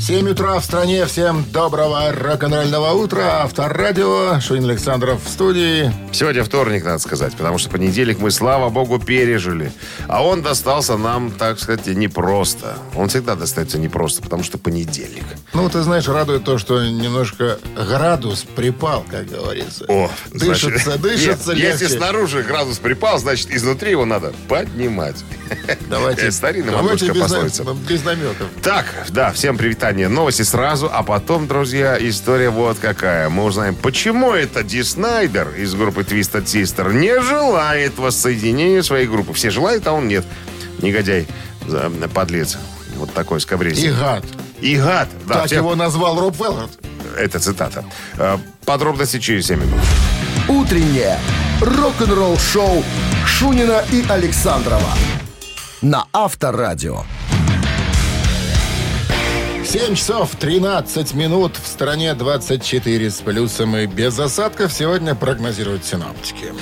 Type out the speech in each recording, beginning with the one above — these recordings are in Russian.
7 утра в стране. Всем доброго рок-н-ролльного утра. Авторадио. Шунин Александров в студии. Сегодня вторник, надо сказать, потому что понедельник мы, слава богу, пережили. А он достался нам, так сказать, непросто. Он всегда достается непросто, потому что понедельник. Ну, ты знаешь, радует то, что немножко градус припал, как говорится. О, дышится, значит, дышится нет, легче. Если снаружи градус припал, значит, изнутри его надо поднимать. Давайте, Старинная давайте без, пословица. без наметов. Так, да, всем привитание. Новости сразу, а потом, друзья, история вот какая. Мы узнаем, почему это Ди Снайдер из группы Twisted Sister не желает воссоединения своей группы. Все желают, а он нет. Негодяй, подлец. Вот такой скобрезин. И гад. И гад. Да, так все- его назвал Роб Веллард. Это цитата. Э, Подробности через 7 минут. «Утреннее рок-н-ролл-шоу» Шунина и Александрова на Авторадио. 7 часов 13 минут. В стране 24 с плюсом и без осадков. Сегодня прогнозируют синоптики.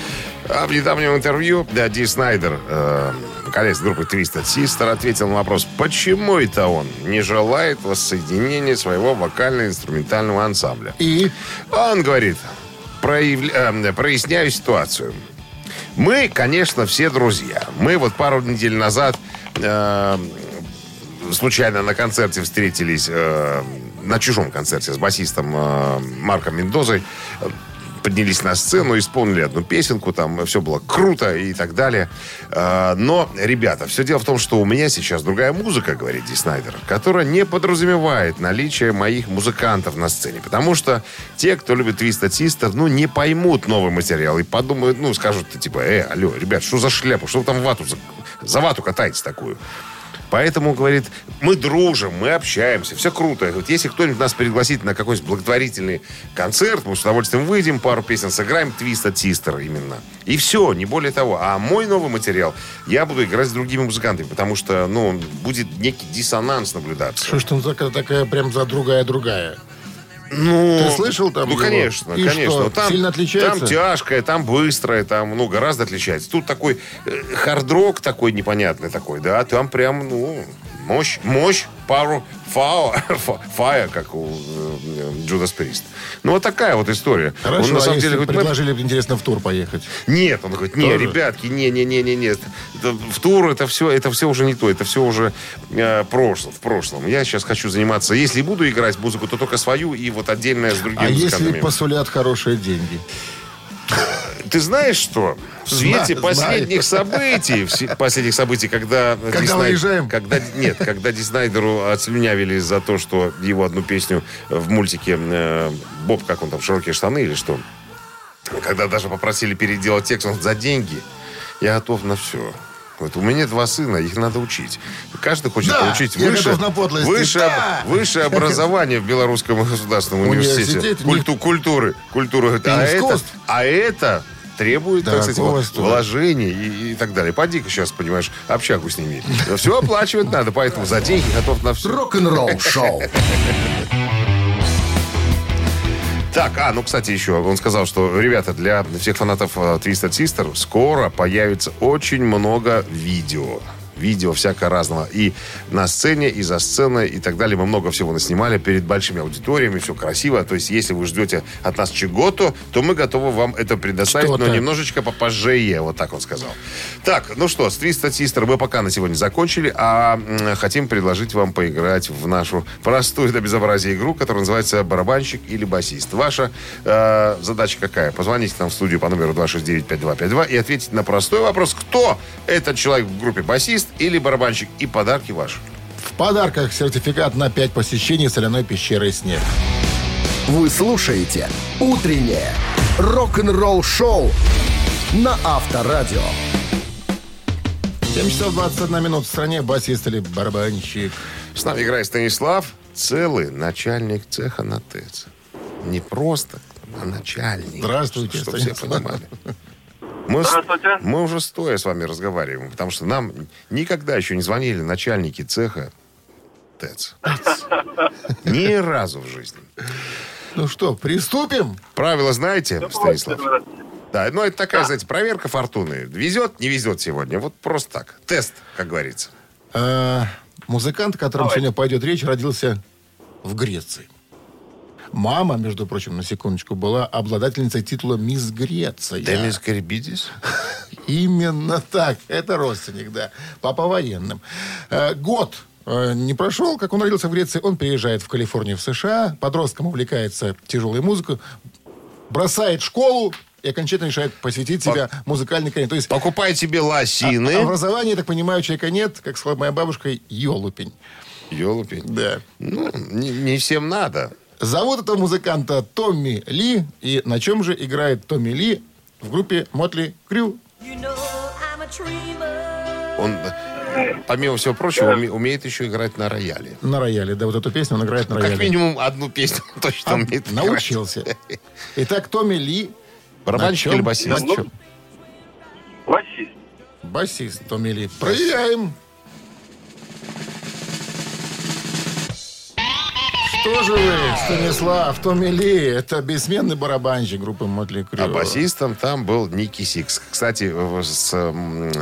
А в недавнем интервью да, Ди Снайдер, э, вокалист группы Twisted Sister, ответил на вопрос, почему это он не желает воссоединения своего вокально-инструментального ансамбля. И Он говорит, проявля- э, проясняю ситуацию. Мы, конечно, все друзья. Мы вот пару недель назад э, случайно на концерте встретились, э, на чужом концерте с басистом э, Марком Мендозой. Поднялись на сцену, исполнили одну песенку, там все было круто и так далее. Э, Но, ребята, все дело в том, что у меня сейчас другая музыка, говорит Ди Снайдер, которая не подразумевает наличие моих музыкантов на сцене. Потому что те, кто любит Twisted Sister, ну, не поймут новый материал и подумают, ну, скажут, типа, э, алло, ребят, что за шляпу, что вы там вату, за, за вату катаете такую? Поэтому, говорит, мы дружим, мы общаемся, все круто. Говорит, если кто-нибудь нас пригласит на какой-нибудь благотворительный концерт, мы с удовольствием выйдем, пару песен сыграем, Twisted Sister именно. И все, не более того. А мой новый материал я буду играть с другими музыкантами, потому что, ну, будет некий диссонанс наблюдаться. что ж там такая прям за другая-другая? Ну, Ты слышал там Ну, его? конечно, И конечно. что, Там, сильно отличается? Там тяжкое, там быстрое, там, ну, гораздо отличается. Тут такой э, хард-рок такой непонятный такой, да, там прям, ну, мощь, мощь, пару фао, фа- фая, как у Джудас Прист. Ну, вот такая вот история. Хорошо, Он, на а самом деле, говорит, мы- предложили, интересно, в тур поехать? нет, он говорит, не, Тоже? ребятки, не, не, не, не, не, Это в тур это все, это все уже не то, это все уже э, прошло, в прошлом. Я сейчас хочу заниматься, если буду играть музыку, то только свою и вот отдельная с другими А если посулят хорошие деньги? Ты знаешь что? В свете Знаю, последних знаю. событий, в последних событий, когда... Когда Ди Снай- выезжаем? Когда, нет, когда Ди Снайдеру отслюнявили за то, что его одну песню в мультике э, «Боб», как он там, «Широкие штаны» или что, когда даже попросили переделать текст, он за деньги, я готов на все. Вот у меня два сына, их надо учить. Каждый хочет Да, получить выше, выше, да. высшее образование в Белорусском государственном университете. Университете, Культу- культуры. Культуры. А это, а это требует, так сказать, вот, стоит. вложений и, и так далее. Поди-ка сейчас, понимаешь, общагу сними. Все оплачивать надо, поэтому за деньги готов на все. Рок-н-ролл-шоу. Так, а, ну, кстати, еще он сказал, что, ребята, для всех фанатов э, Twisted Sister скоро появится очень много видео. Видео всякое разного. И на сцене, и за сценой, и так далее. Мы много всего наснимали перед большими аудиториями. Все красиво. То есть, если вы ждете от нас чего-то, то мы готовы вам это предоставить, но немножечко попозже. Вот так он сказал. Так, ну что, с Twisted Sister мы пока на сегодня закончили, а хотим предложить вам поиграть в нашу простую до безобразия игру, которая называется «Барабанщик или басист». Ваша э, задача какая? Позвоните нам в студию по номеру 269-5252 и ответить на простой вопрос, кто этот человек в группе басист или барабанщик, и подарки ваши. В подарках сертификат на 5 посещений соляной пещеры «Снег». Вы слушаете «Утреннее рок-н-ролл-шоу» на Авторадио. 7 часов 21 минут в стране. Басист или барабанщик. С нами играет Станислав, целый начальник цеха на ТЭЦ. Не просто, а начальник. Здравствуйте, Чтобы все Станислав. понимали. Мы, с- Здравствуйте. мы уже стоя с вами разговариваем, потому что нам никогда еще не звонили начальники цеха ТЭЦ. Ни разу в жизни. Ну что, приступим? Правила знаете, Станислав? Да, ну это такая, знаете, проверка фортуны. Везет, не везет сегодня. Вот просто так. Тест, как говорится. Э, Музыкант, о котором сегодня пойдет речь, родился в Греции. Мама, между прочим, на секундочку, была обладательницей титула «Мисс Греция». Демис Карибидис? Именно так. Это родственник, да. Папа военным. Э, год э, не прошел, как он родился в Греции. Он переезжает в Калифорнию, в США. Подростком увлекается тяжелой музыкой. Бросает школу и окончательно решает посвятить себя музыкальной карьере. То есть Покупай себе лосины. а- образования, я так понимаю, человека нет, как сказала моя бабушка, елупень. Ёлупень. Да. Ну, не, не всем надо. Зовут этого музыканта Томми Ли. И на чем же играет Томми Ли в группе Мотли Крю? You know I'm a dreamer. Он, помимо всего прочего, уме- умеет еще играть на рояле. На рояле. Да, вот эту песню он играет на Ну, Как рояле. минимум одну песню он точно А, умеет играть. научился. Итак, Томми Ли. Барабанщик или басист? Басист. Басист Томми Ли. Проверяем. Что же вы, Станислав, Томми Ли? Это бессменный барабанщик группы Mötley Crüe. А басистом там был Ники Сикс. Кстати, в- с м,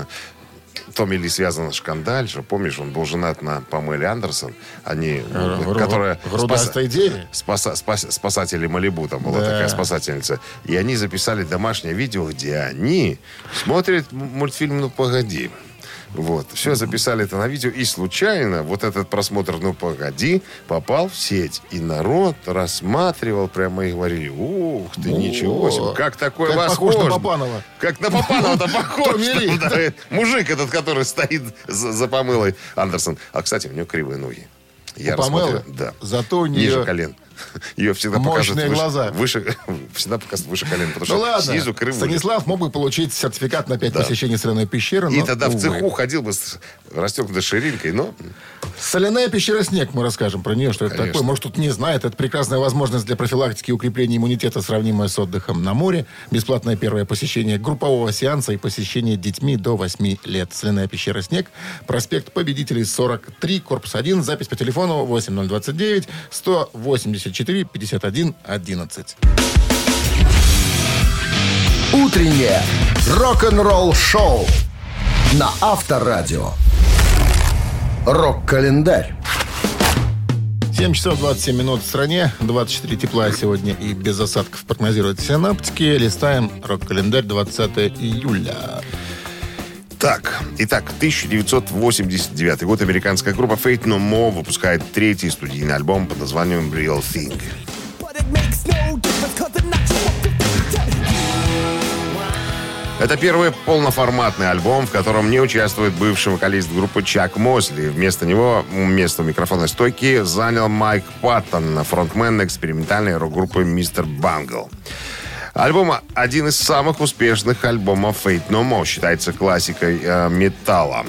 Томми Ли связан шкандаль, же, помнишь, он был женат на Памеле Андерсон, они, Э, в- которая в грудастой деве? спаса- спас- спасатели Малибу, там была Да. такая спасательница. И они записали домашнее видео, где они смотрят мультфильм «Ну, погоди». Вот. Все записали это на видео. И случайно вот этот просмотр «Ну, погоди» попал в сеть. И народ рассматривал прямо и говорили, ух ты, ничего себе, как такое Как похож на Папанова. Как на Папанова-то похож. Ли. Да, Мужик этот, который стоит за, помылой Андерсон. А, кстати, у него кривые ноги. Я рассмотрел. Да. Зато у Ниже нее колен. Ее всегда мощные покажут выше, глаза. Выше, всегда показывают выше колен, потому Ну что ладно, снизу кривые. Станислав мог бы получить сертификат на 5 Да. посещений соляной пещеры, И но, тогда в увы. цеху ходил бы с расстегнутой ширинкой, но Соляная пещера «Снег», мы расскажем про нее, что это Конечно. такое. Может, тут не знает. Это прекрасная возможность для профилактики и укрепления иммунитета, сравнимая с отдыхом на море. Бесплатное первое посещение группового сеанса и посещение детьми до 8 лет. Соляная пещера «Снег», проспект Победителей, 43, корпус 1, запись по телефону 8029 184 51 11. Утреннее рок-н-ролл-шоу на Авторадио. Рок-календарь. 7 часов 27 минут в стране, 24 тепла сегодня и без осадков прогнозируют синаптики. Листаем рок-календарь 20 июля. Так, итак, 1989 год американская группа Fate No More выпускает третий студийный альбом под названием Real Thing. Это первый полноформатный альбом, в котором не участвует бывший вокалист группы Чак Мосли. Вместо него место микрофонной стойки занял Майк Паттон, фронтмен экспериментальной рок-группы Мистер Бангл. Альбом один из самых успешных альбомов Fate No More, считается классикой э, металла.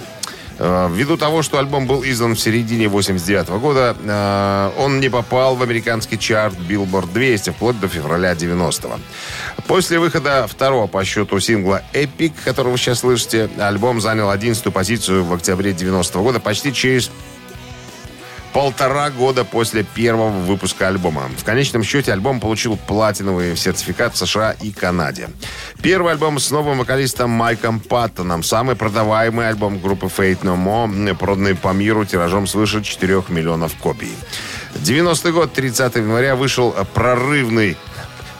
Э, Ввиду того, что альбом был издан в середине 89 года, э, он не попал в американский чарт Billboard 200 вплоть до февраля 90-го. После выхода второго по счету сингла «Epic», который вы сейчас слышите, альбом занял 11 позицию в октябре 90 года, почти через полтора года после первого выпуска альбома. В конечном счете альбом получил платиновый сертификат в США и Канаде. Первый альбом с новым вокалистом Майком Паттоном. Самый продаваемый альбом группы Fate No More, проданный по миру тиражом свыше 4 миллионов копий. 90 год, 30 января, вышел прорывный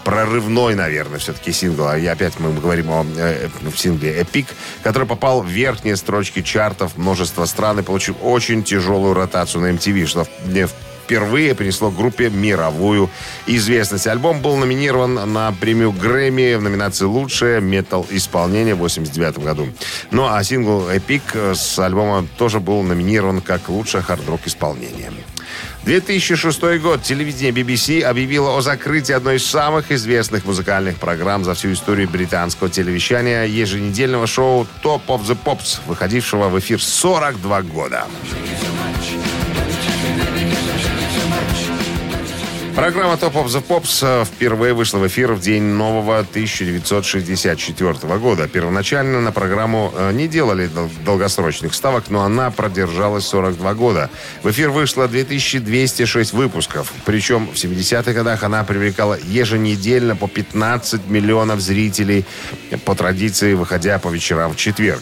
прорывной, наверное, все-таки сингл. И опять мы говорим о э, сингле «Эпик», который попал в верхние строчки чартов множества стран и получил очень тяжелую ротацию на MTV, что мне впервые принесло группе мировую известность. Альбом был номинирован на премию Грэмми в номинации «Лучшее метал-исполнение» в 89 году. Ну а сингл «Эпик» с альбома тоже был номинирован как «Лучшее хард-рок-исполнение». 2006 год. Телевидение BBC объявило о закрытии одной из самых известных музыкальных программ за всю историю британского телевещания еженедельного шоу Top of the Pops, выходившего в эфир 42 года. Программа Top of the Pops впервые вышла в эфир в день нового 1964 года. Первоначально на программу э, не делали дол- долгосрочных ставок, но она продержалась 42 года. В эфир вышло 2206 выпусков. Причем в 70-х годах она привлекала еженедельно по 15 миллионов зрителей, по традиции выходя по вечерам в четверг.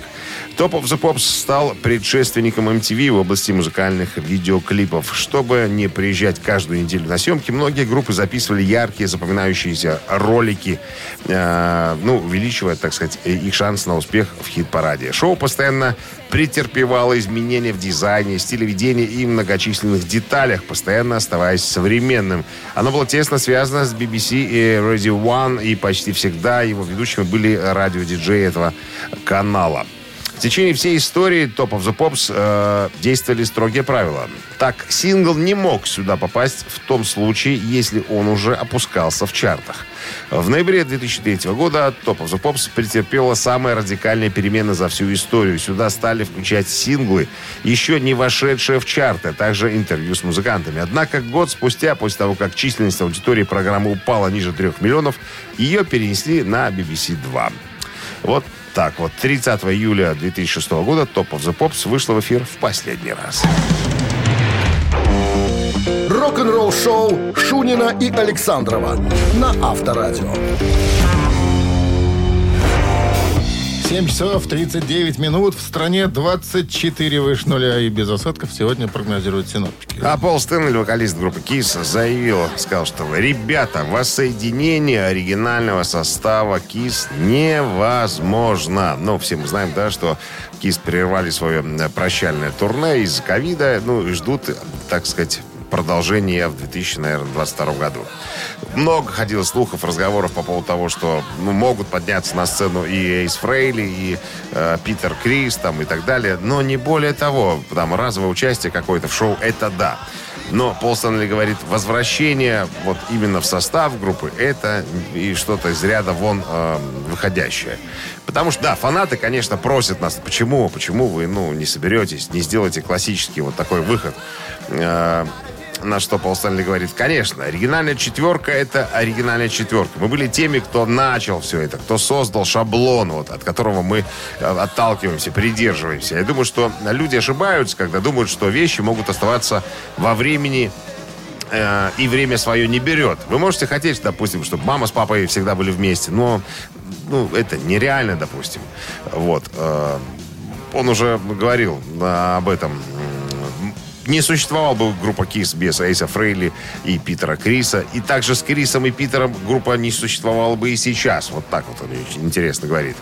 Top of the Pops стал предшественником MTV в области музыкальных видеоклипов. Чтобы не приезжать каждую неделю на съемки, многие группы записывали яркие, запоминающиеся ролики, э, ну, увеличивая, так сказать, их шанс на успех в хит-параде. Шоу постоянно претерпевало изменения в дизайне, стиле ведения и многочисленных деталях, постоянно оставаясь современным. Оно было тесно связано с BBC и Radio One, и почти всегда его ведущими были радиодиджеи этого канала. В течение всей истории Top of the Pops э, действовали строгие правила. Так, сингл не мог сюда попасть в том случае, если он уже опускался в чартах. В ноябре 2003 года Top of the Pops претерпела самые радикальные перемены за всю историю. Сюда стали включать синглы, еще не вошедшие в чарты, а также интервью с музыкантами. Однако год спустя, после того, как численность аудитории программы упала ниже 3 миллионов, ее перенесли на BBC 2. Вот так вот. 30 июля 2006 года Top of the Pops вышла в эфир в последний раз. Рок-н-ролл шоу Шунина и Александрова на Авторадио. 7 часов 39 минут. В стране 24 выше нуля и без осадков сегодня прогнозируют синоптики. А Пол Стэнли, вокалист группы Kiss, заявил, сказал, что ребята, воссоединение оригинального состава Kiss невозможно. Ну, все мы знаем, да, что Kiss прервали свое м, прощальное турне из ковида, ну, и ждут, так сказать, продолжения в 2022 году. Много ходило слухов, разговоров по поводу того, что ну, могут подняться на сцену и Эйс Фрейли, и э, Питер Крис там, и так далее, но не более того. Там разовое участие какое-то в шоу, это да. Но Пол Стэнли говорит, возвращение вот именно в состав группы, это и что-то из ряда вон э, выходящее. Потому что, да, фанаты, конечно, просят нас, почему, почему вы, ну, не соберетесь, не сделаете классический вот такой выход. Э, на что Пол Стэнли говорит, конечно, оригинальная четверка – это оригинальная четверка. Мы были теми, кто начал все это, кто создал шаблон, вот, от которого мы э, отталкиваемся, придерживаемся. Я думаю, что люди ошибаются, когда думают, что вещи могут оставаться во времени э, и время свое не берет. Вы можете хотеть, допустим, чтобы мама с папой всегда были вместе, но ну, это нереально, допустим. Вот. э, он уже говорил об этом. Не существовала бы группа Kiss без Эйса Фрейли и Питера Криса. И также с Крисом и Питером группа не существовала бы и сейчас. Вот так вот он очень интересно говорит.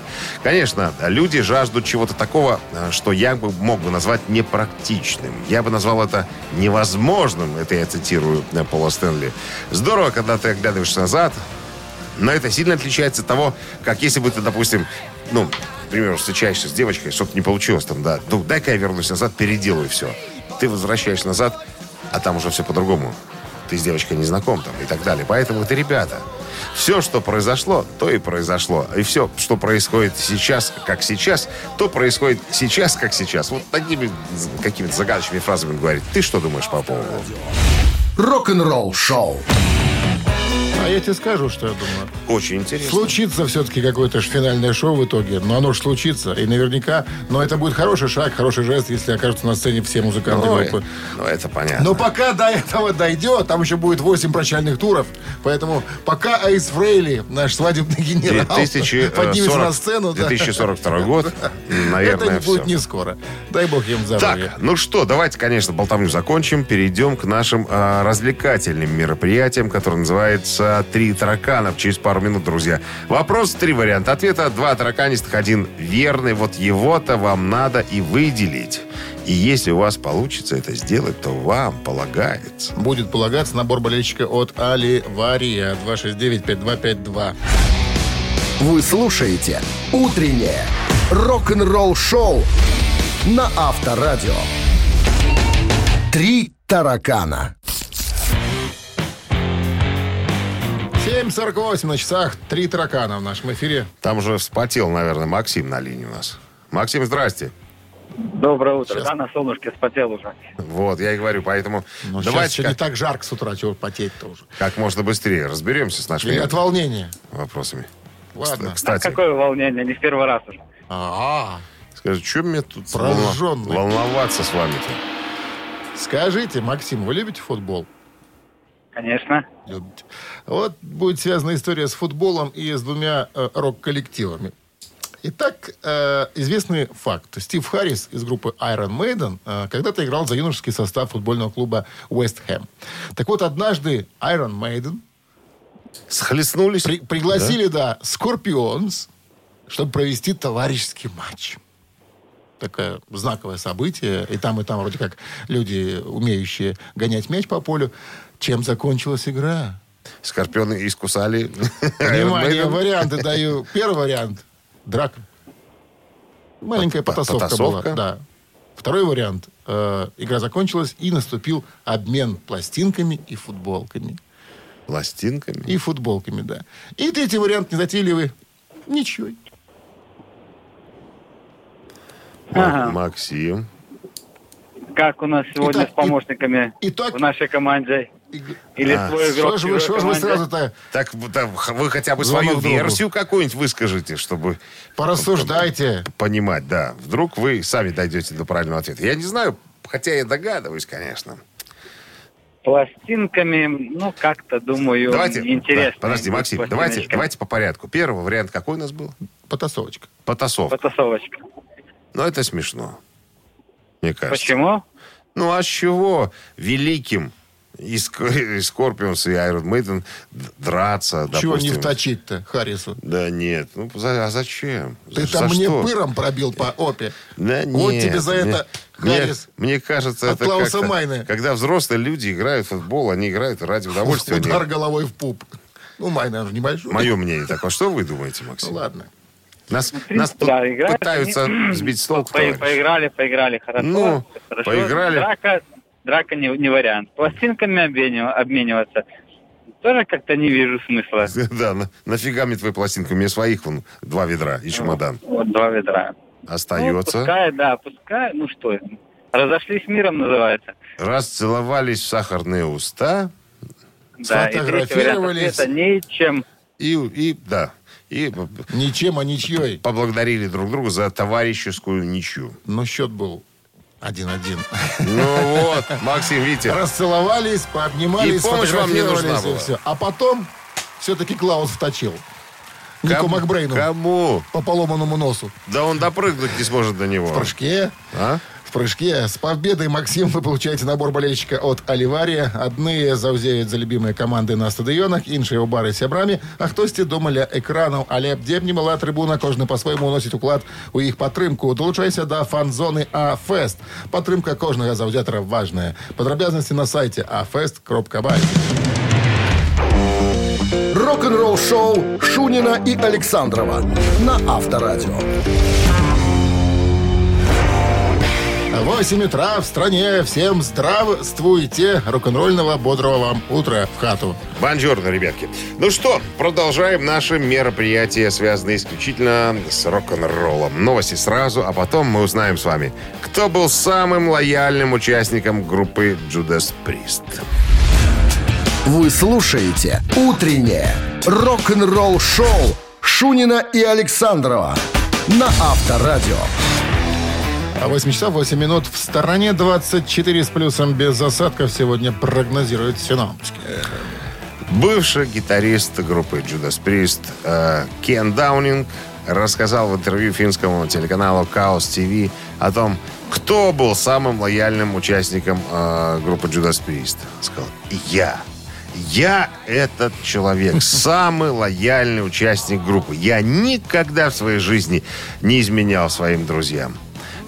Конечно, люди жаждут чего-то такого, э, что я бы мог бы назвать непрактичным. Я бы назвал это невозможным. Это я цитирую э, Пола Стэнли. Здорово, когда ты оглядываешься назад, но это сильно отличается от того, как если бы ты, допустим, ну, к примеру, встречаешься с девочкой, что-то не получилось там, да, ну, дай-ка я вернусь назад, переделаю все. Ты возвращаешься назад, а там уже все по-другому. Ты с девочкой не знаком там и так далее. Поэтому это, ребята, все, что произошло, то и произошло. И все, что происходит сейчас, как сейчас, то происходит сейчас, как сейчас. Вот такими какими-то загадочными фразами говорит. Ты что думаешь по поводу? Рок-н-ролл шоу. А я тебе скажу, что я думаю. Очень интересно. Случится все-таки какое-то финальное шоу в итоге. Но оно же случится. И наверняка... Но это будет хороший шаг, хороший жест, если окажутся на сцене все музыканты Ой, группы. ну, это понятно. Но пока до этого дойдет, там еще будет 8 прощальных туров. Поэтому пока Айс Фрейли, наш свадебный генерал, 2040 поднимется на сцену, да, 2042 год, наверное, это не будет не скоро. Дай бог им здоровья. Так, ну что, давайте, конечно, болтовню закончим. Перейдем к нашим а, развлекательным мероприятиям, которое называется «Три таракана». Через пару минут, друзья. Вопрос, три варианта ответа. Два тараканистых, один верный. Вот его-то вам надо и выделить. И если у вас получится это сделать, то вам полагается. Будет полагаться набор болельщика от Али Вария 269-5252. Вы слушаете «Утреннее рок-н-ролл-шоу» на Авторадио. «Три таракана». 7.48 на часах. Три таракана в нашем эфире. Там уже вспотел, наверное, Максим на линии у нас. Максим, здрасте. Доброе утро. Сейчас. Да, на солнышке спотел уже. Вот, я и говорю, поэтому Ну, сейчас давайте еще не как, так жарко с утра, чего потеть-то уже. как можно быстрее разберемся с нашими Или от волнения. вопросами. Ладно. Кстати, Какое волнение, не в первый раз уже. А, скажи, что мне тут волна- волноваться с вами-то? скажите, Максим, вы любите футбол? Конечно. Любите. Вот будет связана история с футболом и с двумя э, рок-коллективами. Итак, э, известный факт. Стив Харрис из группы Iron Maiden э, когда-то играл за юношеский состав футбольного клуба West Ham. Так вот, однажды Iron Maiden Схлестнулись? при- пригласили, да, Scorpions, чтобы провести товарищеский матч. Такое знаковое событие. И там, и там вроде как люди, умеющие гонять мяч по полю. Чем закончилась игра? Скорпионы искусали. Внимание, варианты даю. Первый вариант. Драка. Маленькая По- потасовка, потасовка? была. Да. Второй вариант. Э, игра закончилась, и наступил обмен пластинками и футболками. Пластинками. И футболками, да. И третий вариант незатейливый. Ничего. Ма- Максим. Как у нас сегодня Итак, с помощниками и- итак- в нашей команде? Или А, свой игрок Что ж в вы, что ж вы сразу-то Так х- вы хотя бы Звонок свою другу. версию какую-нибудь выскажите, чтобы порассуждайте? понимать, да. Вдруг вы сами дойдете до правильного ответа. Я не знаю, хотя я догадываюсь, конечно. Пластинками, ну, как-то, думаю, Давайте, интересно. да, подожди, Максим, давайте, давайте по порядку. Первый вариант какой у нас был? Потасовочка. Потасовка. Потасовочка. Но это смешно. Мне кажется. Почему? Ну а с чего великим и Ск- и Скорпионс, и Iron Maiden драться, Чего допустим? не вточить-то, Харрису? Да нет, ну за- а зачем? Ты За там мне что? пыром пробил по опе. Да Вот нет, тебе за мне- это, мне, Харрис, мне кажется, от это Клауса Майна. когда взрослые люди играют в футбол, они играют ради удовольствия. Удар головой в пуп. Ну, май, наверное, небольшой. Мое мнение такое. Что вы думаете, Максим? Ну, ладно. Нас, В нас да, играют пытаются они. сбить с толку, По-. Поиграли, поиграли хорошо. Ну, хорошо. поиграли. Драка, драка не, не вариант. Пластинками обменив- обмениваться тоже как-то не вижу смысла. Да, на- нафига мне твои пластинки? У меня своих вон два ведра и чемодан. Вот два ведра. Ну, Остается. пускай, да, пускай, ну что, разошлись миром называется. Расцеловались в сахарные уста Да, Сфотографировались. ответа ничем. и, и да, и Ничем, а ничьей. поблагодарили друг друга за товарищескую ничью. Но счет был один-один. Ну вот, Максим, видите, Расцеловались, пообнимались, И помощь вам не нужна была. все. А потом все-таки Клаус вточил. Нико кому- Макбрейну Кому? по поломанному носу. Да он допрыгнуть не сможет до него. В прыжке. А? В прыжке. С победой, Максим, вы получаете набор болельщика от Оливария. Одни заузеють за любимые команди на стадіонах, інші у бари з сябрами, а хтось дома ля екранів. Але бдєбні мала трибуна, кожен по-своєму уносить уклад у їх підтримку. Долучайся до фан-зони АФест. Підтримка кожного завзятора важна. Подробязності на сайті afest.by. Рок-н-ролл шоу Шунина и Александрова на Авторадио. 8 утра в стране. Всем здравствуйте. Рок-н-ролльного бодрого вам утра в хату. Бонжорно, ребятки. Ну что, продолжаем наши мероприятия, связанные исключительно с рок-н-роллом. Новости сразу, а потом мы узнаем с вами, кто был самым лояльным участником группы Judas Priest. Вы слушаете «Утреннее рок-н-ролл-шоу» Шунина и Александрова на Авторадио. А 8 часов 8 минут в стороне 24 с плюсом без осадков сегодня прогнозируют синоптики. Бывший гитарист группы Judas Priest э, Кен Даунинг рассказал в интервью финскому телеканалу Chaos TV о том, кто был самым лояльным участником э, группы Judas Priest. Сказал, я. Я этот человек, самый лояльный участник группы. Я никогда в своей жизни не изменял своим друзьям.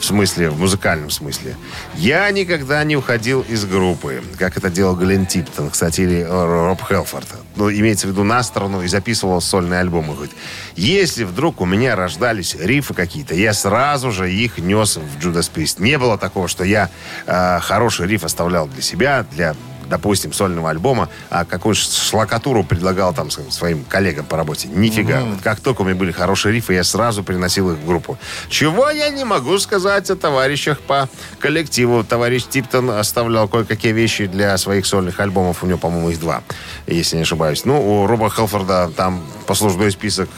Смысле, в музыкальном смысле. Я никогда не уходил из группы, как это делал Глен Типтон, кстати, или э, Роб Хелфорд. Ну, имеется в виду на сторону и записывал сольные альбомы. Говорит, если вдруг у меня рождались рифы какие-то, я сразу же их нес в Judas Priest. Не было такого, что я э, хороший риф оставлял для себя, для допустим, сольного альбома, а какую шлакатуру предлагал там своим коллегам по работе. Нифига. Вот как только у меня были хорошие рифы, я сразу приносил их в группу. Чего я не могу сказать о товарищах по коллективу. Товарищ Типтон оставлял кое-какие вещи для своих сольных альбомов. У него, по-моему, их два, если не ошибаюсь. Ну, у Роба Хелфорда там послужной список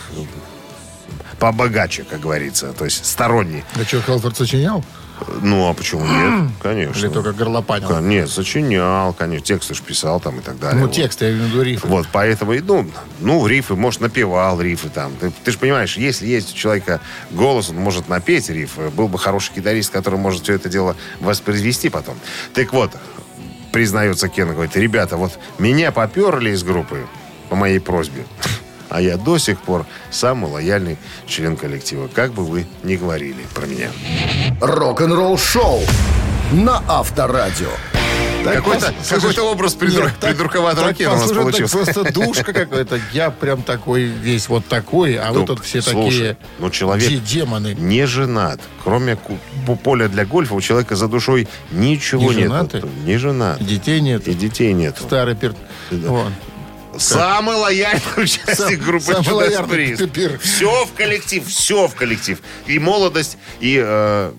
побогаче, как говорится. То есть сторонний. А что, Хелфорд сочинял? Ну, а почему нет? Конечно. Или только горлопанил? Нет, сочинял, конечно. Тексты ж писал там и так далее. Ну, Вот. текст, я имею в виду рифы. Вот, поэтому, и, ну, ну, рифы, может, напевал рифы там. Ты, ты же понимаешь, если есть у человека голос, он может напеть рифы. Был бы хороший гитарист, который может все это дело воспроизвести потом. Так вот, признается Кен, говорит, ребята, вот меня поперли из группы по моей просьбе. А я до сих пор самый лояльный член коллектива. Как бы вы ни говорили про меня. Рок-н-ролл шоу на Авторадио. Какой-то пос- какой-то образ придур- Нет, так- Кена у нас получился. Так просто душка какой-то. Я прям такой весь вот такой, а вы Ну, тут все слушай, такие ну, человек- де- демоны. Не женат. Кроме поля для гольфа у человека за душой ничего Не нет. женаты? Не женат. Детей нет. И детей нет. Старый пер... Вон. Самый лояльный участник группы «Чудо Приз». Все в коллектив, все в коллектив. И молодость, и, э,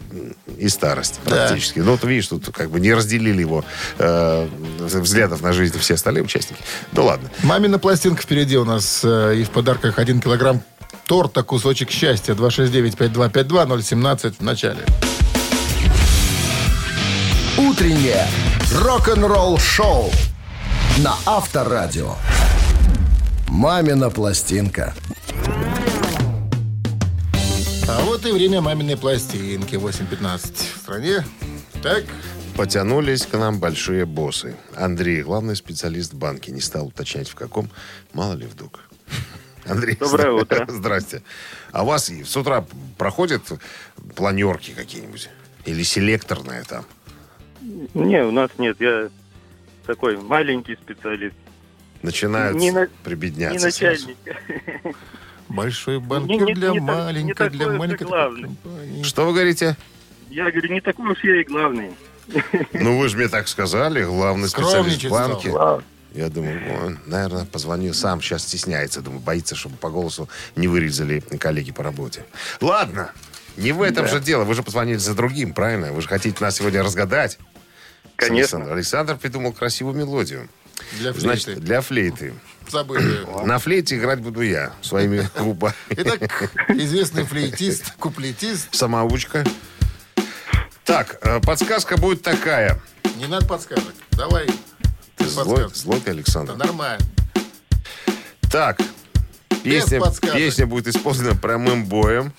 и старость Да. практически. Ну, вот видишь, тут как бы не разделили его э, взглядов на жизнь все остальные участники. Ну, ладно. Мамина пластинка впереди у нас. э, И в подарках 1 килограмм торта «Кусочек счастья». 269-5252, 017 в начале. Утреннее рок-н-ролл шоу на Авторадио. Мамина пластинка. А вот и время маминой пластинки. 8.15 в стране. Так, Потянулись к нам большие боссы. Андрей, главный специалист в банке, не стал уточнять в каком, мало ли вдруг. Андрей, Доброе утро. Здрасте. А у вас с утра проходят планерки какие-нибудь? Или селекторные там? Не, у нас нет. Я такой маленький специалист. Начинают Не на- прибедняться Не сразу. начальник. большой банкир не- для не так- маленькой, не такой для маленькой компании. Что вы говорите? Я говорю, не такой уж я и главный. Ну, вы же мне так сказали, главный специалист в банке. стал. Я думаю, он, наверное, позвонил сам, сейчас стесняется. Думаю, боится, чтобы по голосу не вырезали коллеги по работе. Ладно, не в этом же дело. Вы же позвонили за другим, правильно? Вы же хотите нас сегодня разгадать. Конечно. Александр, Александр придумал красивую мелодию. Для флейты. Значит, для флейты. Забыли. На флейте играть буду я своими губами. Итак, известный флейтист, куплетист. Самоучка. Так, э, подсказка будет такая. Не надо подсказок. Давай. Ты злой, злой ты, Александр. Да нормально. Так, песня, подсказок. песня будет исполнена прямым боем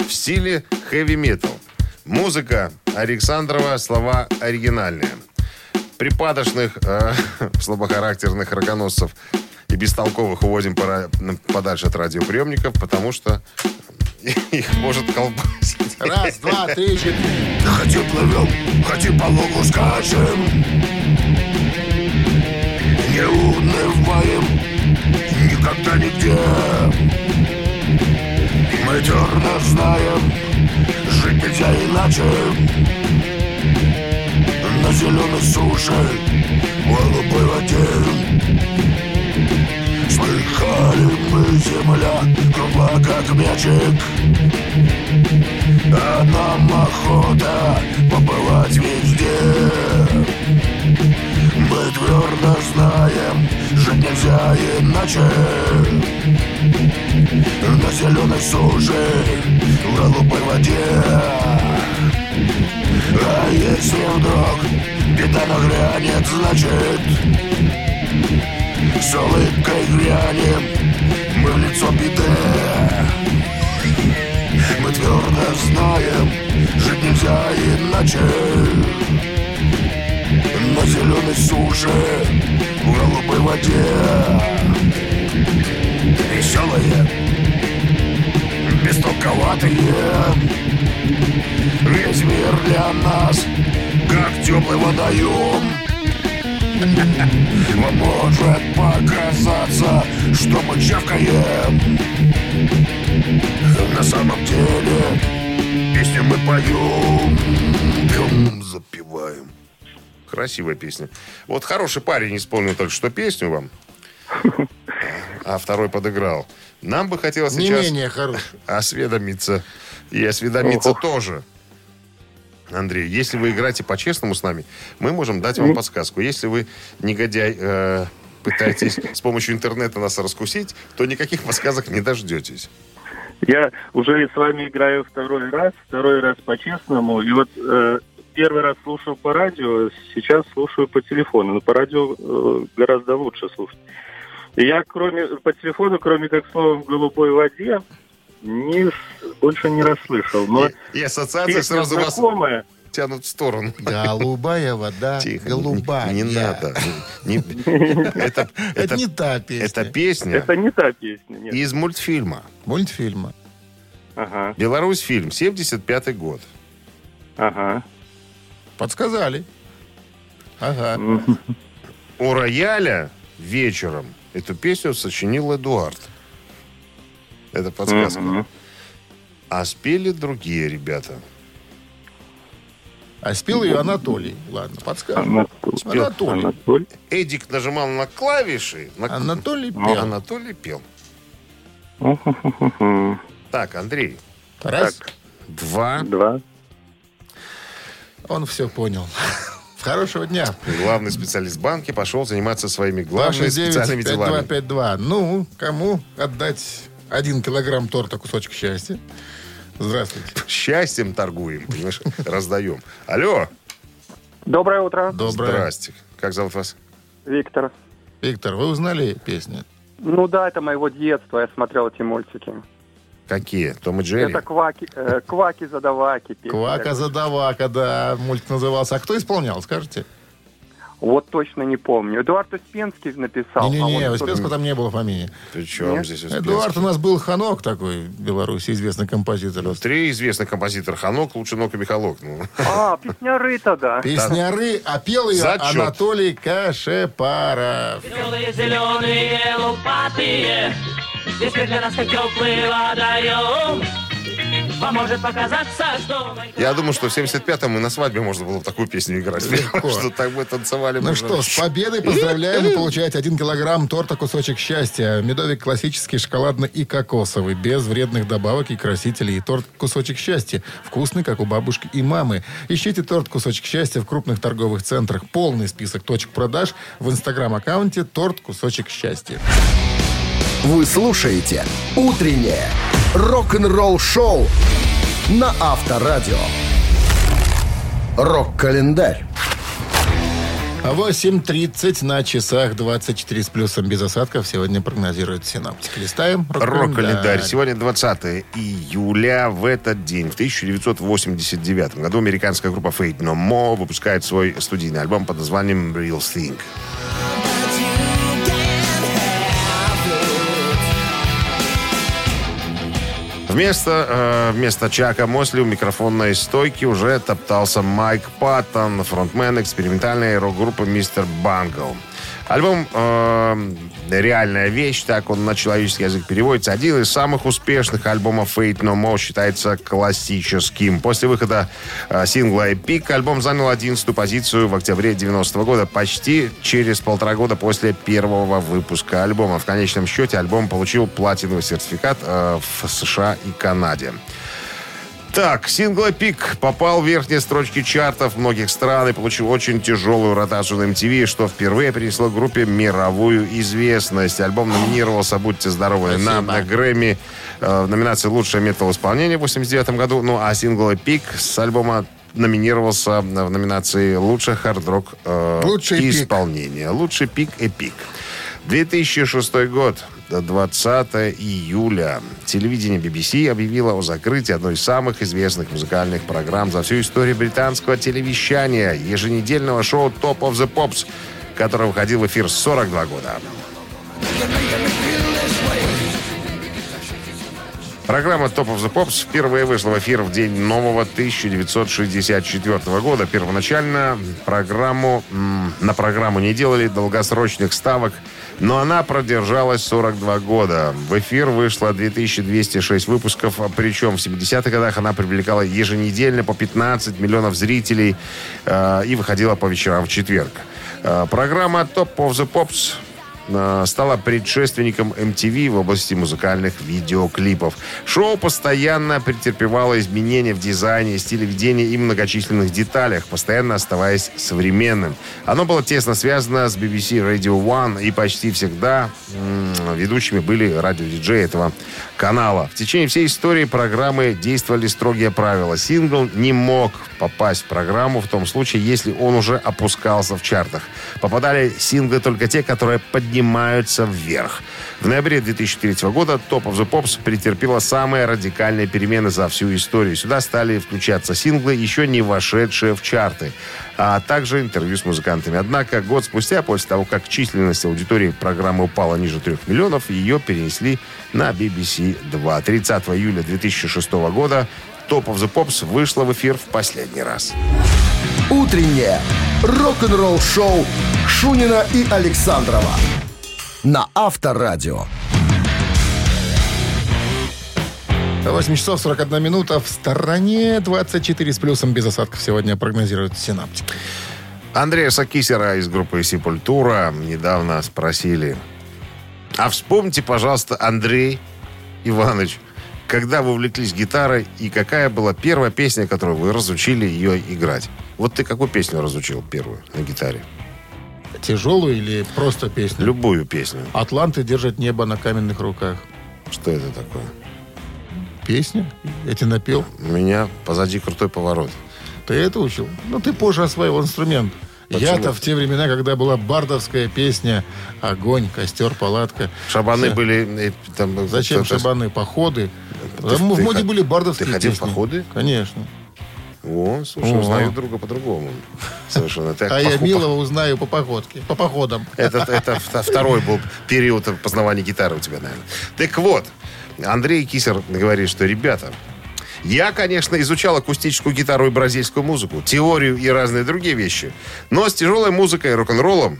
в стиле хэви-метал. Музыка Александрова, слова оригинальные. Припадочных, э, слабохарактерных рогоносцев и бестолковых уводим пора- подальше от радиоприемников, потому что их может колбасить. Раз, два, три, четыре. Хотим плывем, хотим по лугу скачем Не унываем никогда нигде Мы твердо знаем, жить нельзя иначе На зеленой суше, в голубой воде Слыхали мы, земля, кругла как мячик. А нам охота побывать везде. Мы твердо знаем, жить нельзя иначе. На зеленой суше, в голубой воде А если вдруг беда нагрянет, значит С улыбкой грянем мы в лицо беды мы твердо знаем, жить нельзя иначе На зеленой суше, в голубой воде Веселые, бестолковатые Весь мир для нас, как теплый водоем Вам может показаться, что мы чавкаем на самом деле Песню мы поем Пьем, запиваем красивая песня. Вот хороший парень исполнил только что песню вам, а второй подыграл. Нам бы хотелось Не сейчас менее хороший. осведомиться. И осведомиться тоже. Андрей, если вы играете по-честному с нами, мы можем дать вам подсказку. Если вы, негодяй, э, пытаетесь с помощью интернета нас раскусить, то никаких подсказок не дождетесь. Я уже с вами играю второй раз, второй раз по-честному. И вот э, первый раз слушал по радио, сейчас слушаю по телефону. Но по радио э, гораздо лучше слушать. И я кроме по телефону, кроме как слова в голубой воде, не, больше не расслышал. Но И, и ассоциации песня сразу вас знакомая. тянут в сторону. Голубая вода, Тихо, голубая. Не, не надо. Не- это, Это это, не та песня. это песня Это не та песня, нет. из мультфильма. Мультфильма. Ага, Беларусь фильм, 75 год. ага. Подсказали. Ага. У рояля вечером эту песню сочинил Эдуард. Это подсказка. А спели другие ребята. А спел ее Анатолий. Ладно, подскажем. Анатолий. Анатолий. Анатолий. Эдик нажимал на клавиши, на... Анатолий пел. Анатолий пел. Так, Андрей, Раз. два. Два. Он все понял. Хорошего дня. Главный специалист банки пошел заниматься своими главными 269 специальными делами. 5252. Ну, кому отдать один килограмм торта кусочек счастья? Здравствуйте. Счастьем торгуем, понимаешь, раздаем. Алло, Доброе утро, Доброе. здрасте. Как зовут вас? Виктор. Виктор, вы узнали песню? Ну да, это моего детства, я смотрел эти мультики. Какие? Том и Джерри? Это кваки, э, кваки задаваки. песня. Квака задавака, да, мультик назывался. А кто исполнял, скажите? Вот точно не помню. Эдуард Успенский написал. Не-не-не, а Успенского там не было фамилии. При чем Нет? здесь Эдуард у Успенский? нас был Ханок такой, в Беларуси, известный композитор. Ну, три известных композитора. Ханок, лучше Нок и Михалок. Ну, А, песняры тогда. Песняры, а пел ее Зачет. Анатолий Кашепаров. Зеленые, зеленые, лопатые, Здесь для нас как теплый водоем. Может показаться, что... Я думаю, что в 75-м и на свадьбе можно было такую песню играть. Легко. Что так бы танцевали. Ну что, с победой поздравляем! Вы получаете один килограмм торта «Кусочек счастья». Медовик классический, шоколадный и кокосовый, без вредных добавок и красителей. И торт «Кусочек счастья». Вкусный, как у бабушки и мамы. Ищите торт «Кусочек счастья» в крупных торговых центрах. Полный список точек продаж в инстаграм-аккаунте «Торт «Кусочек счастья». Вы слушаете «Утреннее рок-н-ролл-шоу» на Авторадио. Рок-календарь. 8.30 на часах 24 с плюсом без осадков. Сегодня прогнозируют синаптики. Листаем. Рок-календарь. Сегодня 20 июля. В этот день, в 1989 году, американская группа Fate No More выпускает свой студийный альбом под названием Real Thing. Вместо, э, вместо Чака Мосли у микрофонной стойки уже топтался Майк Паттон, фронтмен экспериментальной рок-группы Мистер Бангл. Альбом э, «Реальная вещь», так он на человеческий язык переводится, один из самых успешных альбомов Fate No More считается классическим. После выхода э, сингла «Epic» альбом занял 11 позицию в октябре 90 года, почти через полтора года после первого выпуска альбома. В конечном счете альбом получил платиновый сертификат э, в США и Канаде. Так, сингл «Пик» попал в верхние строчки чартов многих стран и получил очень тяжелую ротацию на MTV, что впервые принесло группе мировую известность. Альбом номинировался, будьте здоровы, на, на Грэмми э, в номинации «Лучшее метал-исполнение» в 89 году. Ну, а сингл «Пик» с альбома номинировался в номинации «Лучшее хард-рок э, Лучший пик. исполнение». «Лучший пик» «Эпик». 2006 год, 20 июля. Телевидение BBC объявило о закрытии одной из самых известных музыкальных программ за всю историю британского телевещания, еженедельного шоу Top of the Pops, которое выходил в эфир 42 года. Программа Top of the Pops впервые вышла в эфир в день нового 1964 года. Первоначально программу, на программу не делали долгосрочных ставок но она продержалась 42 года. В эфир вышло 2206 выпусков, причем в 70-х годах она привлекала еженедельно по 15 миллионов зрителей э, и выходила по вечерам в четверг. Э, программа Top of the Pops стала предшественником MTV в области музыкальных видеоклипов. Шоу постоянно претерпевало изменения в дизайне, стиле ведения и многочисленных деталях, постоянно оставаясь современным. Оно было тесно связано с BBC Radio One и почти всегда ведущими были радиодиджеи этого канала. В течение всей истории программы действовали строгие правила. Сингл не мог попасть в программу в том случае, если он уже опускался в чартах. Попадали синглы только те, которые поднимаются вверх. В ноябре 2003 года Top of the Pops претерпела самые радикальные перемены за всю историю. Сюда стали включаться синглы, еще не вошедшие в чарты, а также интервью с музыкантами. Однако год спустя, после того, как численность аудитории программы упала ниже 3 миллионов, ее перенесли на BBC 2. 30 июля 2006 года Top of the Pops вышла в эфир в последний раз. Утреннее рок-н-ролл-шоу Шунина и Александрова на Авторадио. 8 часов 41 минута. В стороне 24 с плюсом без осадков сегодня прогнозируют синаптики. Андрея Сакисера из группы Сепультура недавно спросили. А вспомните, пожалуйста, Андрей Иванович, когда вы увлеклись гитарой и какая была первая песня, которую вы разучили ее играть? Вот ты какую песню разучил первую на гитаре? Тяжелую или просто песню? Любую песню. Атланты держат небо на каменных руках. Что это такое? Песня? Я тебе напел. У меня позади крутой поворот. Ты это учил? Ну, ты позже освоил инструмент. Я-то в те времена, когда была бардовская песня «Огонь», «Костер», «Палатка». Шабаны Всё. были... э, Там, Зачем кто-то- шабаны? Походы. Ты- Там в ты моде ход- были бардовские ты ходил в песни. походы? Конечно. О, слушай, О. узнаю друга по-другому. Совершенно. Ты А я поход- милого узнаю по походке, по походам. Это, это вт- второй был период познавания гитары у тебя, наверное. Так вот, Андреас Киссер говорит, что, ребята, я, конечно, изучал акустическую гитару и бразильскую музыку, теорию и разные другие вещи. Но с тяжелой музыкой и рок-н-роллом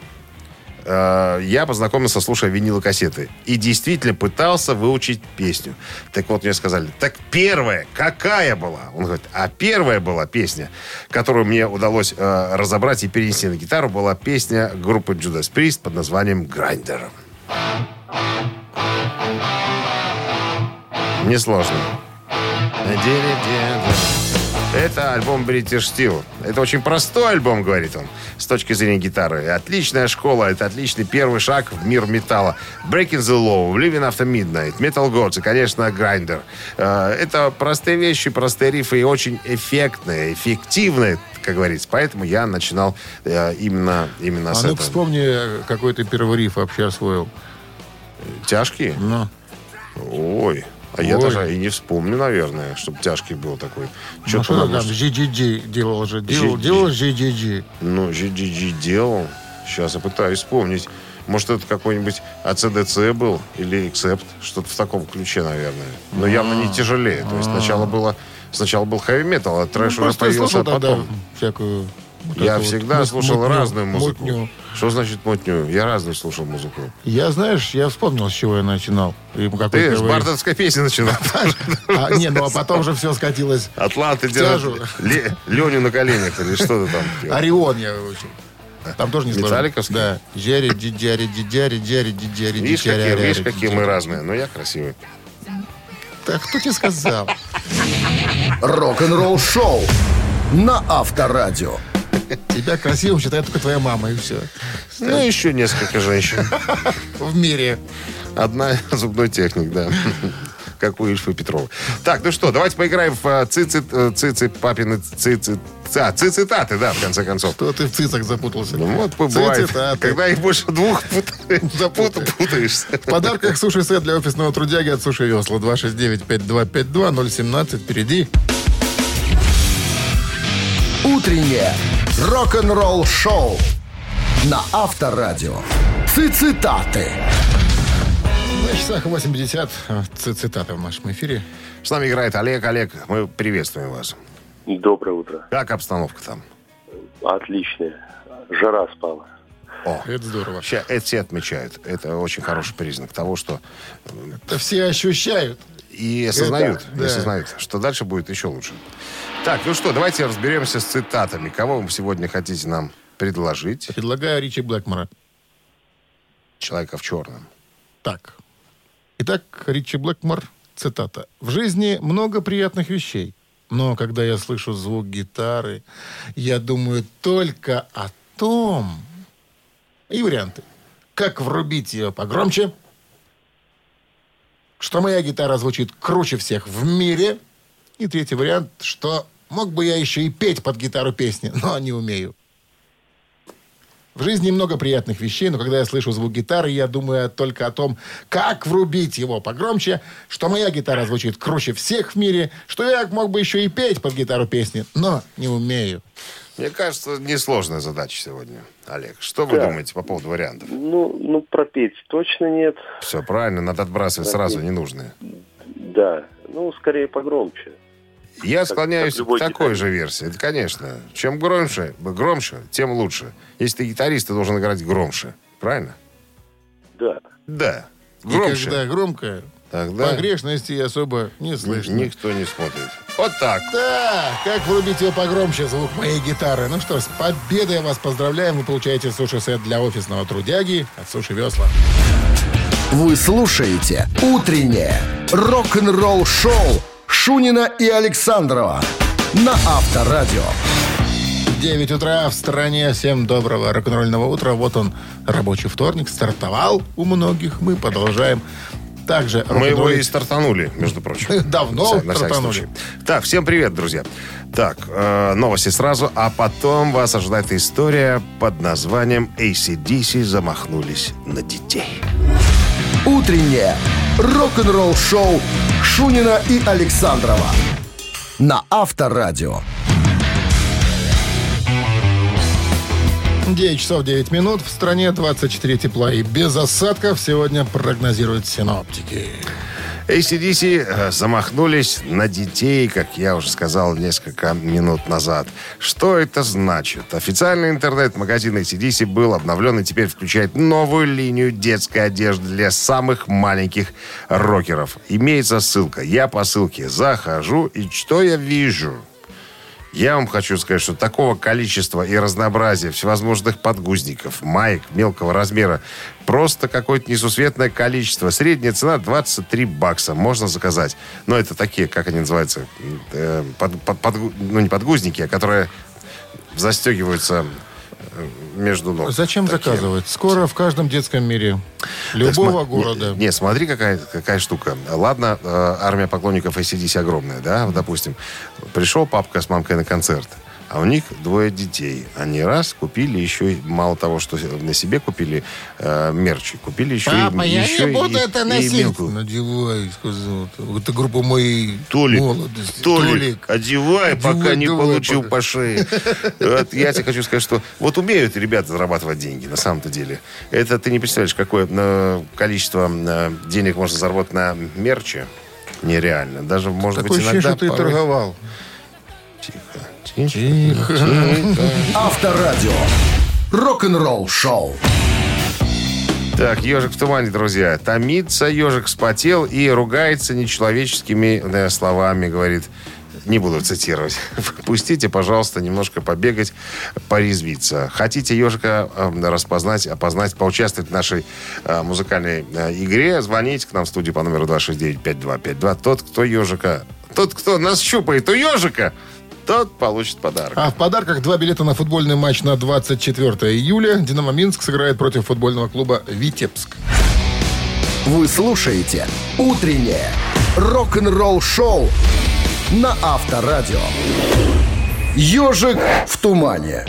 э, я познакомился, слушая винилы кассеты. И действительно пытался выучить песню. Так вот, мне сказали, так первая какая была? Он говорит, а первая была песня, которую мне удалось э, разобрать и перенести на гитару, была песня группы Judas Priest под названием «Grinder». Несложно. Это альбом British Steel. Это очень простой альбом, говорит он, с точки зрения гитары. Отличная школа, это отличный первый шаг в мир металла. Breaking the Law, Living After Midnight, Metal Gods и, конечно, Grinder. Э, Это простые вещи, простые рифы и очень эффектные, эффективные, как говорится. Поэтому я начинал э, именно, именно А с ну этого. вспомни, какой ты первый риф вообще освоил. Тяжкие? Ну, Ой. А я Ой. даже и не вспомню, наверное, чтобы тяжкий был такой. ну Что-то что там, GGG делал же. Делал, GGG. делал GGG. Ну, GGG делал. Сейчас я пытаюсь вспомнить. Может, это какой-нибудь ACDC был или Accept. Что-то в таком ключе, наверное. Но явно не тяжелее. То есть сначала было... Сначала был хэви метал, а трэш Ну, уже я появился тогда потом. всякую... вот Я вот всегда мут- слушал мутню, разную музыку. мутню. Что значит мутню? Я разную слушал музыку. Я, знаешь, я вспомнил, с чего я начинал. И Ты с первый риф. бардовской песни начинал. А, не, ну а потом же все скатилось. Атланты держат Ле- Леню на коленях или что ты там. Орион я выучил. Там тоже не сложно. Металликовский? Да. Джерри, дидяри, дидяри, джерри, дидяри, Видишь, дидяри, какие, видишь, какие мы дидяри. разные. Но я красивый. Так кто тебе сказал? Рок-н-ролл шоу на Авторадио. Тебя красивым считает только твоя мама, и все. Ну, еще несколько женщин. В мире. Одна зубной техник, да. Как у Ильфа Петрова. Так, ну что, давайте поиграем в э, цицит, э, цицит, папины цицит, а, цицитаты, да, в конце концов. Что ты в цицах запутался? Ну вот, бывает. Цицитаты. Когда их больше двух пут- запут- путаешься. В подарках суши-сет для офисного трудяги от Суши Весла. 269-5252-017. Впереди. Утреннее рок-н-ролл шоу на Авторадио. Цитаты. На часах 80. Ц- Цитаты в нашем эфире. С нами играет Олег. Олег, мы приветствуем вас. Доброе утро. Как обстановка там? Отличная. Жара спала. О, Это здорово. Ща- это все отмечают. Это очень хороший признак того, что Это все ощущают. И осознают, Это, и да. осознают, что дальше будет еще лучше. Так, ну что, давайте разберемся с цитатами. Кого вы сегодня хотите нам предложить? Предлагаю Ричи Блэкмора. Человека в черном. Так. Итак, Ричи Блэкмор, цитата. «В жизни много приятных вещей, но когда я слышу звук гитары, я думаю только о том...» И варианты. Как врубить ее погромче, что моя гитара звучит круче всех в мире, и третий вариант, что мог бы я еще и петь под гитару песни, но не умею. В жизни много приятных вещей, но когда я слышу звук гитары, я думаю только о том, как врубить его погромче, что моя гитара звучит круче всех в мире, что я мог бы еще и петь под гитару песни, но не умею. Мне кажется, несложная задача сегодня, Олег. Что вы Да. думаете по поводу вариантов? Ну, ну, пропеть точно нет. Все правильно, надо отбрасывать сразу ненужные. Да. Ну, скорее погромче. Я склоняюсь как к такой гитарист. же версии. Это, конечно, чем громче, громче, тем лучше. Если ты гитарист, ты должен играть громче. Правильно? Да. Да. И Громче. когда громко, Тогда погрешности особо не слышно. никто не смотрит. Вот так. Да, как врубить его погромче, звук моей гитары. Ну что ж, с победой вас поздравляем. Вы получаете суши-сет для офисного трудяги от Суши Весла. Вы слушаете «Утреннее рок-н-ролл-шоу» Шунина и Александрова на Авторадио. 9 утра в стране. Всем доброго рок-н-ролльного утра. Вот он, рабочий вторник, стартовал у многих. Мы продолжаем. Также Мы его и стартанули, между прочим. Давно На стартанули. Так, всем привет, друзья. Так, э, новости сразу, а потом вас ожидает история под названием ACDC замахнулись на детей. Утреннее рок-н-ролл-шоу Шунина и Александрова на Авторадио. 9 часов 9 минут. В стране 24 тепла и без осадков сегодня прогнозируют синоптики. ACDC э, замахнулись на детей, как я уже сказал несколько минут назад. Что это значит? Официальный интернет-магазин ACDC был обновлен и теперь включает новую линию детской одежды для самых маленьких рокеров. Имеется ссылка. Я по ссылке захожу, и что я вижу? Я вам хочу сказать, что такого количества и разнообразия всевозможных подгузников, маек мелкого размера, просто какое-то несусветное количество. Средняя цена 23 бакса. Можно заказать. Но это такие, как они называются, э, под- под- подгу- ну не подгузники, а которые застегиваются между ног. Зачем Такие. заказывать? Скоро в каждом детском мире любого сма- города. Не, не, смотри, какая, какая штука. Ладно, э, армия поклонников ACDC огромная, да, допустим. Пришел папка с мамкой на концерт, а у них двое детей. Они раз купили еще, и мало того, что на себе купили э, мерчи, купили еще Папа, и, я еще не буду и- это и носить. мелкую. Надевай, сказал. Это группа моей Толик, молодости. Толик, одевай, пока Одевай, не получил пока. по шее. Вот я тебе хочу сказать, что вот умеют ребята зарабатывать деньги, на самом-то деле. Это ты не представляешь, какое э, количество э, денег можно заработать на мерче. Нереально. Даже, может Такое быть, ощущение, иногда... что ты порой- торговал. Тихо, тихо. Авторадио. Рок-н-ролл-шоу. Так, ежик в тумане, друзья. Томится, ежик вспотел и ругается нечеловеческими э, словами, говорит. Не буду цитировать. Пустите, пожалуйста, немножко побегать, порезвиться. Хотите ежика э, распознать, опознать, поучаствовать в нашей э, музыкальной э, игре, звоните к нам в студию по номеру 269-5252. Тот, кто ежика... Тот, кто нас щупает у ежика, тот получит подарок. А в подарках два билета на футбольный матч на 24 июля. «Динамо Минск» сыграет против футбольного клуба «Витебск». Вы слушаете «Утреннее рок-н-ролл-шоу» на Авторадио. «Ежик в тумане».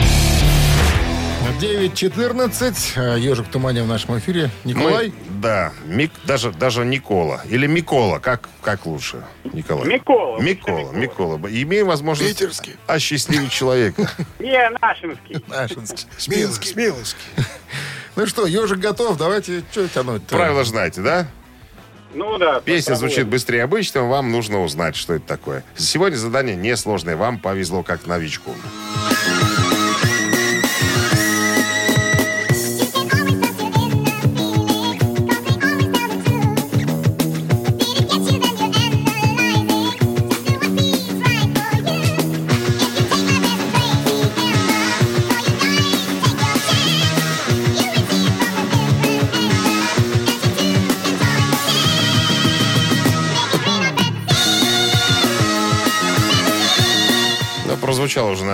9.14. Ежик в тумане в нашем эфире. Николай? Мы- да, Мик, даже, даже Никола. Или Микола, как, как лучше, Николай? Микола. Микола, Микола. Имеем возможность Питерский. осчастливить человека. Не, Нашинский. Нашинский. Смелский. Смелский. Ну что, ежик готов. Давайте, что тянуть Правила знаете, да? Ну да. Песня звучит быстрее обычного, вам нужно узнать, что это такое. Сегодня задание несложное, вам повезло как новичку.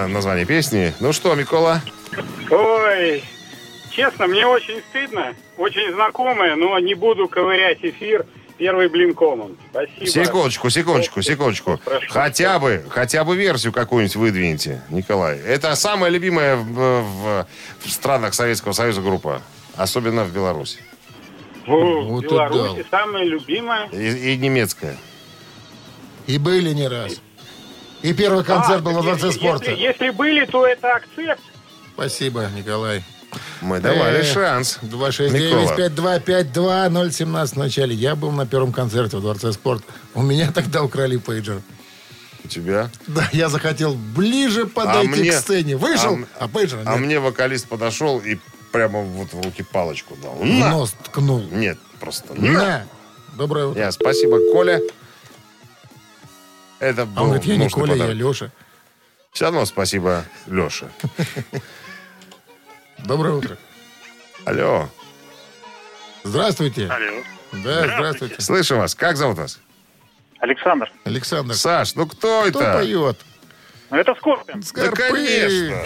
Название песни. Ну что, Микола? Ой, честно, мне очень стыдно, очень знакомое, но не буду ковырять эфир. Первый блин комом. Спасибо. Секундочку, секундочку, секундочку. Прошу. Хотя бы, хотя бы версию какую-нибудь выдвиньте, Николай. Это самая любимая в, в- в странах Советского Союза группа. Особенно в Беларуси. Вот в и Беларуси самая любимая. И, и немецкая. И были не раз. И первый концерт А, был во так Дворце спорта. Если, если были, то это Accept. Спасибо, Николай. Мы давали Э, шанс. 269-5252-017 в начале. Я был на первом концерте в Дворце спорта. У меня тогда украли пейджер. У тебя? Да, я захотел ближе подойти мне- к сцене. Вышел, а а, пейджера А нет. мне вокалист подошел и прямо вот в руки палочку дал. В На! нос ткнул. Нет, просто на. На. Доброе утро. Я, спасибо, Коля. Это А был он говорит, я не Коля, я подарок. Леша. Все равно спасибо, Леша. Доброе утро. Алло. Здравствуйте. Алло. Да, здравствуйте. Слышим вас. Как зовут вас? Александр, Александр. Саш, ну кто, Кто это? поет? ну это Скорпион. Да, конечно.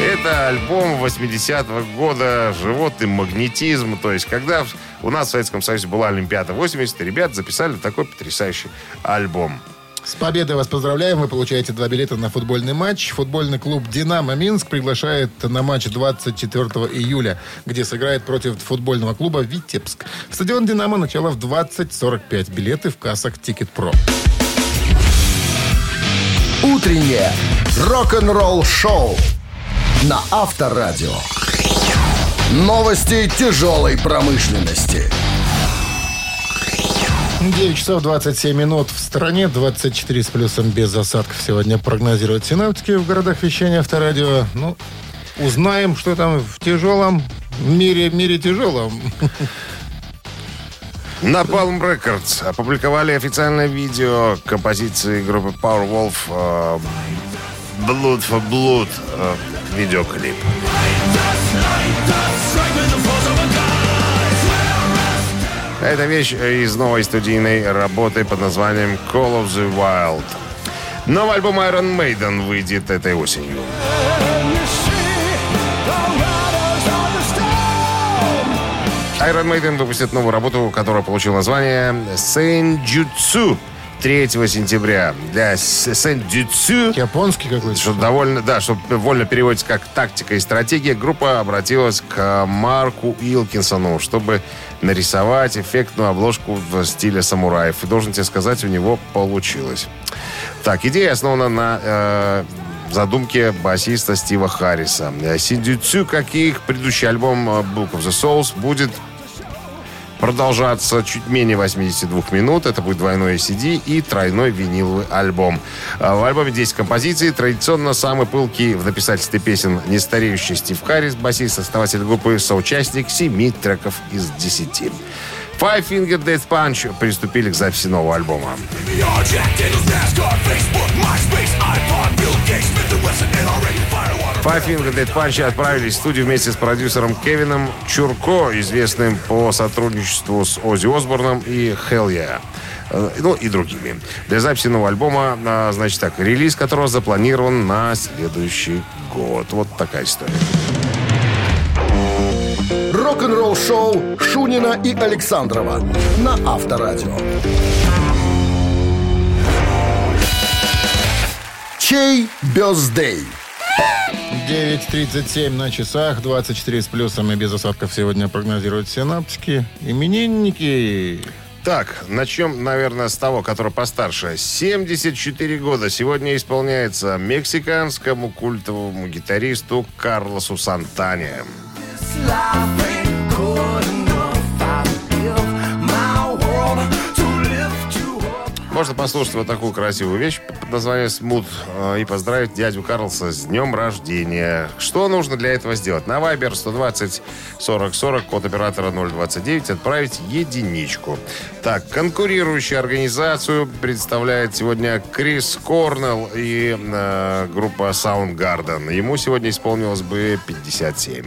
Это альбом 80-го года «Животный магнетизм». То есть, когда у нас в Советском Союзе была Олимпиада 80, ребята записали такой потрясающий альбом. С победой вас поздравляем. Вы получаете два билета на футбольный матч. Футбольный клуб «Динамо Минск» приглашает на матч 24 июля, где сыграет против футбольного клуба «Витебск». Стадион «Динамо» начало в 20.45. Билеты в кассах «Ticketpro». Утреннее рок-н-ролл-шоу на Авторадио. Новости тяжелой промышленности. 9 часов 27 минут в стране, 24 с плюсом без осадков сегодня прогнозируют синаптики в городах вещания Авторадио. Ну, узнаем, что там в тяжелом мире, мире тяжелом. На Palm Records опубликовали официальное видео композиции группы Powerwolf э, Blood for Blood э, видеоклип. Это вещь из новой студийной работы под названием Call of the Wild. Новый альбом Iron Maiden выйдет этой осенью. Iron Maiden выпустит новую работу, которая получила название Сэнджутсу 3 сентября. Для Сэнджутсу Японский какой-то. что довольно, да, что вольно переводится как тактика и стратегия, группа обратилась к Марку Илкинсону, чтобы нарисовать эффектную обложку в стиле самураев. И должен тебе сказать, у него получилось. Так, идея основана на э, задумке басиста Стива Харриса. Синдюцю, как и их предыдущий альбом э, Book of the Souls, будет продолжаться чуть менее 82 минут. Это будет двойной CD и тройной виниловый альбом. А В альбоме 10 композиций. Традиционно самый пылкий в написательстве песен нестареющий Стив Харрис, басист, основатель группы, соучастник 7 треков из 10. Five Finger Death Punch приступили к записи нового альбома. Five Finger Death Punch отправились в студию вместе с продюсером Кевином Чурко, известным по сотрудничеству с Оззи Осборном и Hell Yeah. Э, Ну и другими. Для записи нового альбома, а, значит так, релиз которого запланирован на следующий год. Вот такая история. Рок-н-ролл-шоу Шунина и Александрова на Авторадио. Чей бездей? 9.37 на часах, 24 с плюсом и без осадков сегодня прогнозируют синаптики. Именинники. Так, начнем, наверное, с того, который постарше. 74 года сегодня исполняется мексиканскому культовому гитаристу Карлосу Сантане. Можно послушать вот такую красивую вещь под названием «Смут» э, и поздравить дядю Карлса с днем рождения. Что нужно для этого сделать? На Viber 120 40 40, код оператора 029, отправить единичку. Так, конкурирующую организацию представляет сегодня Крис Корнелл и э, группа Soundgarden. Ему сегодня исполнилось бы 57.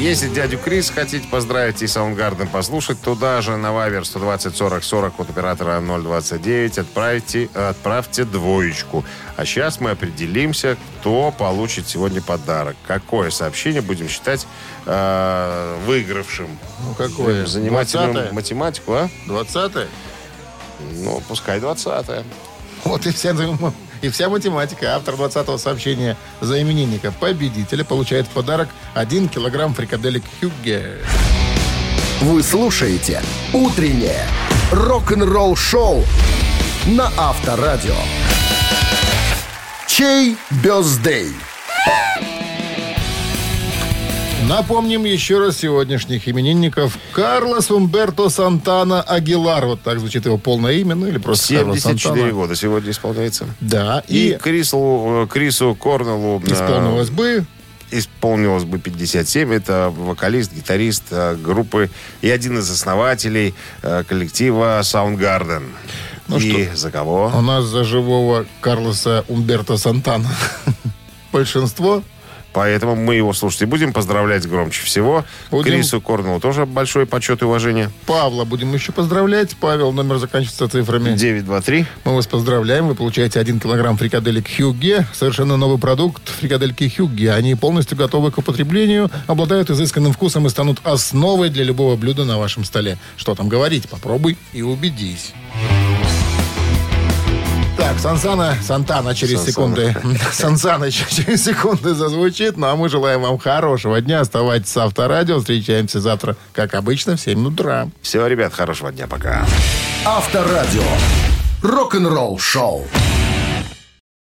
Если дядю Крис хотите поздравить и Саундгарден послушать, туда же на Вайвер 120 40 40 от оператора 029 отправьте, отправьте двоечку. А сейчас мы определимся, кто получит сегодня подарок. Какое сообщение будем считать э, выигравшим. Ну, какое? Занимательную 20-е? математику, а? 20 Ну, пускай 20 Вот и вся, и вся математика. Автор 20-го сообщения за именинника победителя получает в подарок 1 килограмм фрикаделек Хюгге. Вы слушаете «Утреннее рок-н-ролл-шоу» на Авторадио. Чей бездей? Напомним еще раз сегодняшних именинников. Карлос Умберто Сантана Агилар. Вот так звучит его полное имя, ну или просто Карлос 74 Сантана. года сегодня исполняется. Да, И, и, Крису, э, Крису Корнеллу э, исполнилось бы исполнилось бы 57. Это вокалист, гитарист э, группы и один из основателей коллектива Soundgarden. Ну и за кого? у нас за живого Карлоса Умберто Сантана большинство. Поэтому мы его слушать и будем поздравлять громче всего. Будем. Крису Корнеллу тоже большой почет и уважение. Павла будем еще поздравлять. Павел, номер заканчивается цифрами. 923. Мы вас поздравляем. Вы получаете 1 килограмм фрикаделек Хюгге. Совершенно новый продукт фрикадельки Хюгге. Они полностью готовы к употреблению, обладают изысканным вкусом и станут основой для любого блюда на вашем столе. Что там говорить? Попробуй и убедись. Так, Сансана, Сантана через Сансана. секунды. Сансана через секунды зазвучит. Ну, а мы желаем вам хорошего дня. Оставайтесь с Авторадио. Встречаемся завтра, как обычно, в 7 утра. Все, ребят, хорошего дня, пока. Авторадио. Рок-н-ролл-шоу.